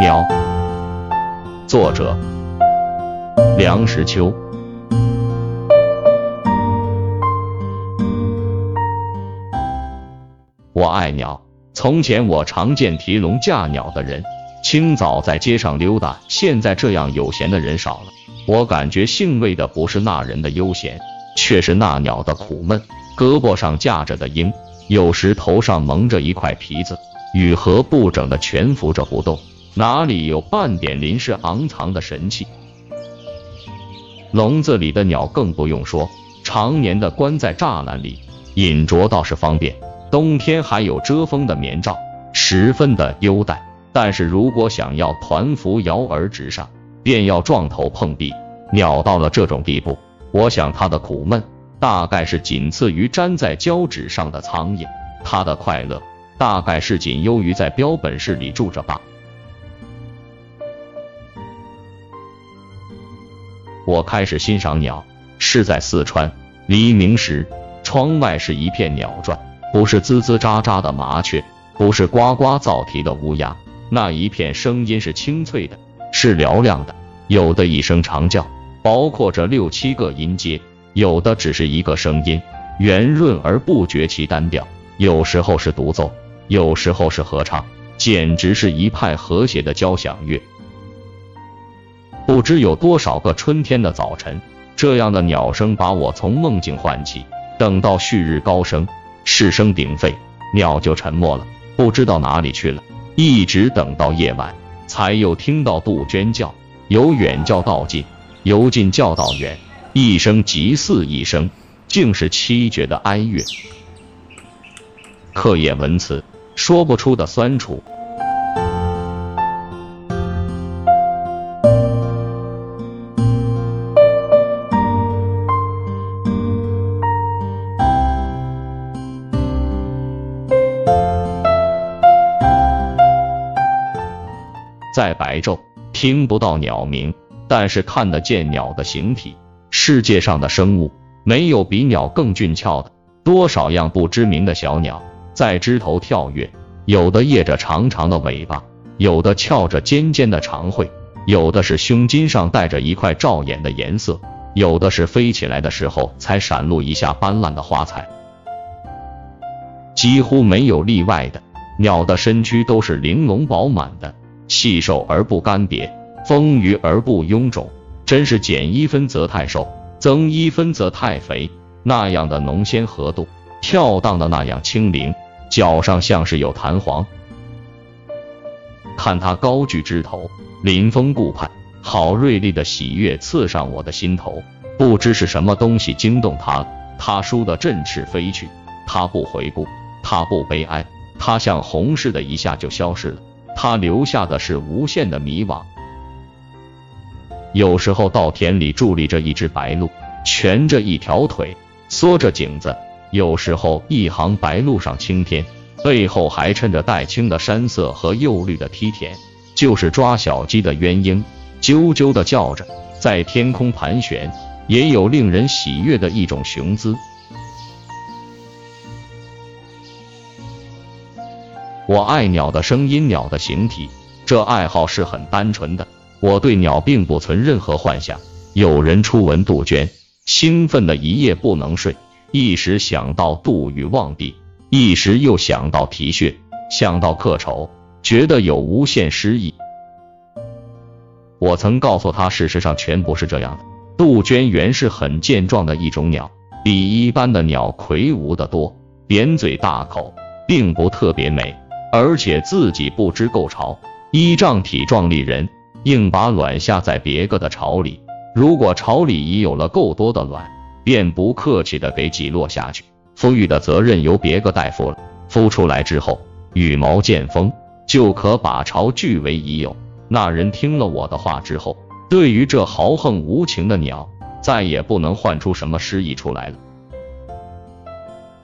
鸟，作者梁实秋。我爱鸟。从前我常见提笼架鸟的人，清早在街上溜达。现在这样有闲的人少了。我感觉欣慰的不是那人的悠闲，却是那鸟的苦闷。胳膊上架着的鹰，有时头上蒙着一块皮子，羽和不整的蜷伏着不动，哪里有半点临时昂藏的神气？笼子里的鸟更不用说，常年的关在栅栏里，饮啄倒是方便。冬天还有遮风的棉罩，十分的优待。但是如果想要团扶摇而直上，便要撞头碰壁。鸟到了这种地步，我想它的苦闷大概是仅次于粘在胶纸上的苍蝇，它的快乐大概是仅优于在标本室里住着吧。我开始欣赏鸟，是在四川黎明时，窗外是一片鸟啭。不是吱吱喳喳的麻雀，不是呱呱噪啼的乌鸦，那一片声音是清脆的，是嘹亮的。有的一声长叫，包括着六七个音阶；有的只是一个声音，圆润而不绝其单调。有时候是独奏，有时候是合唱，简直是一派和谐的交响乐。不知有多少个春天的早晨，这样的鸟声把我从梦境唤起。等到旭日高升。是声鼎沸，鸟就沉默了，不知道哪里去了。一直等到夜晚，才又听到杜鹃叫，由远叫到近，由近叫到远，一声即似一声，竟是凄绝的哀乐。刻叶文词，说不出的酸楚。在白昼听不到鸟鸣，但是看得见鸟的形体。世界上的生物没有比鸟更俊俏的。多少样不知名的小鸟在枝头跳跃，有的曳着长长的尾巴，有的翘着尖尖的长喙，有的是胸襟上带着一块照眼的颜色，有的是飞起来的时候才闪露一下斑斓的花彩。几乎没有例外的鸟的身躯都是玲珑饱满的。细瘦而不干瘪，丰腴而不臃肿，真是减一分则太瘦，增一分则太肥。那样的浓鲜合度，跳荡的那样轻灵，脚上像是有弹簧。看他高举枝头，临风顾盼，好锐利的喜悦刺上我的心头。不知是什么东西惊动他了，他倏地振翅飞去，他不回顾，他不悲哀，他像红似的，一下就消失了。他留下的是无限的迷惘。有时候稻田里伫立着一只白鹭，蜷着一条腿，缩着颈子；有时候一行白鹭上青天，背后还衬着黛青的山色和釉绿的梯田，就是抓小鸡的鸳鸯，啾啾的叫着，在天空盘旋，也有令人喜悦的一种雄姿。我爱鸟的声音，鸟的形体，这爱好是很单纯的。我对鸟并不存任何幻想。有人初闻杜鹃，兴奋的一夜不能睡，一时想到杜宇望帝，一时又想到啼血，想到客愁，觉得有无限诗意。我曾告诉他，事实上全不是这样的。杜鹃原是很健壮的一种鸟，比一般的鸟魁梧得多，扁嘴大口，并不特别美。而且自己不知够巢，依仗体壮力人，硬把卵下在别个的巢里。如果巢里已有了够多的卵，便不客气的给挤落下去。孵育的责任由别个代付了。孵出来之后，羽毛见风，就可把巢据为已有。那人听了我的话之后，对于这豪横无情的鸟，再也不能唤出什么诗意出来了。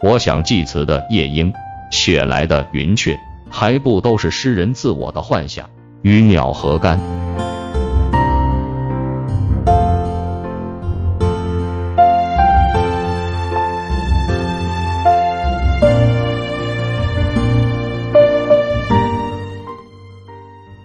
我想祭词的夜莺，雪来的云雀。还不都是诗人自我的幻想，与鸟何干？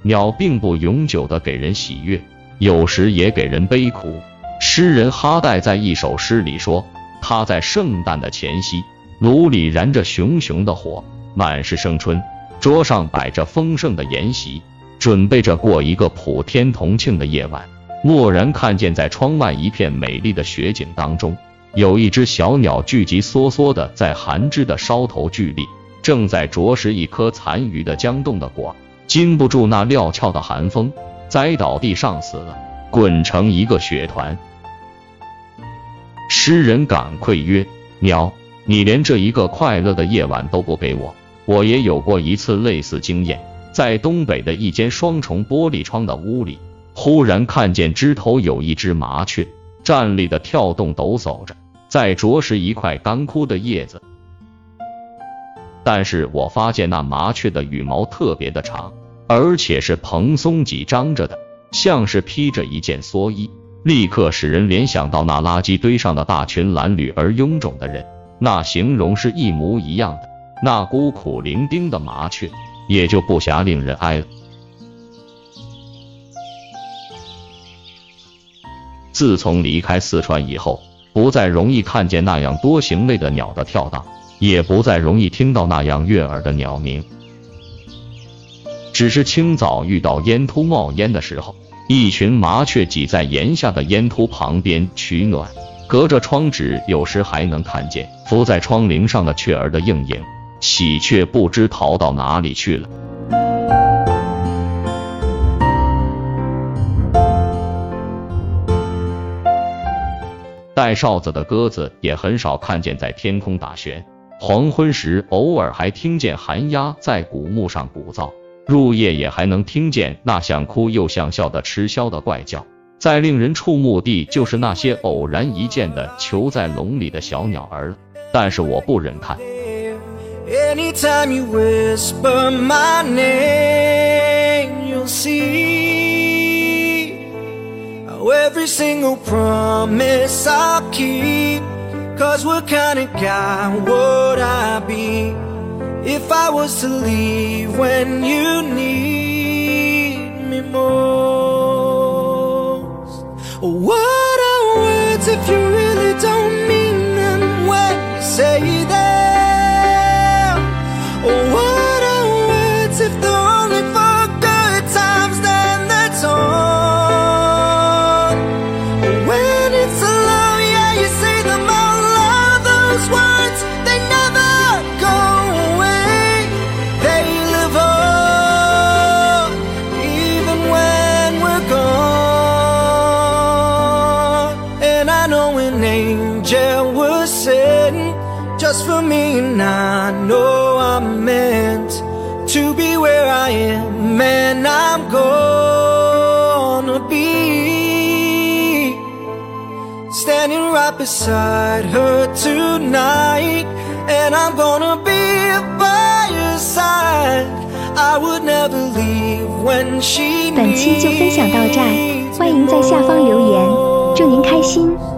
鸟并不永久的给人喜悦，有时也给人悲苦。诗人哈代在一首诗里说：“他在圣诞的前夕，炉里燃着熊熊的火，满是生春，桌上摆着丰盛的筵席，准备着过一个普天同庆的夜晚。蓦然看见在窗外一片美丽的雪景当中，有一只小鸟聚集缩缩的在寒枝的梢头聚立，正在啄食一颗残余的僵冻的果。”经不住那料峭的寒风，栽倒地上死了，滚成一个雪团。诗人感愧曰：“鸟，你连这一个快乐的夜晚都不给我。我也有过一次类似经验，在东北的一间双重玻璃窗的屋里，忽然看见枝头有一只麻雀，站立的跳动抖擞着，在啄食一块干枯的叶子。但是我发现那麻雀的羽毛特别的长。”而且是蓬松紧张着的，像是披着一件蓑衣，立刻使人联想到那垃圾堆上的大群褴褛而臃肿的人，那形容是一模一样的。那孤苦伶仃的麻雀，也就不暇令人哀了。自从离开四川以后，不再容易看见那样多形类的鸟的跳荡，也不再容易听到那样悦耳的鸟鸣。只是清早遇到烟突冒烟的时候，一群麻雀挤在檐下的烟突旁边取暖。隔着窗纸，有时还能看见伏在窗棂上的雀儿的影影。喜鹊不知逃到哪里去了。带哨子的鸽子也很少看见在天空打旋。黄昏时，偶尔还听见寒鸦在古木上鼓噪。入夜也还能听见那想哭又想笑的痴笑的怪叫。再令人触目的就是那些偶然一见的囚在笼里的小鸟儿了。但是我不忍看。Anytime you whisper my name, you'll see how every single promise I'll keep. Cause what kind of guy would I be if I was to leave when you need? And I know an angel was sent just for me And I know I'm meant to be where I am And I'm gonna be Standing right beside her tonight And I'm gonna be by your side I would never leave when she 本期就分享到这儿，欢迎在下方留言， 祝您开心。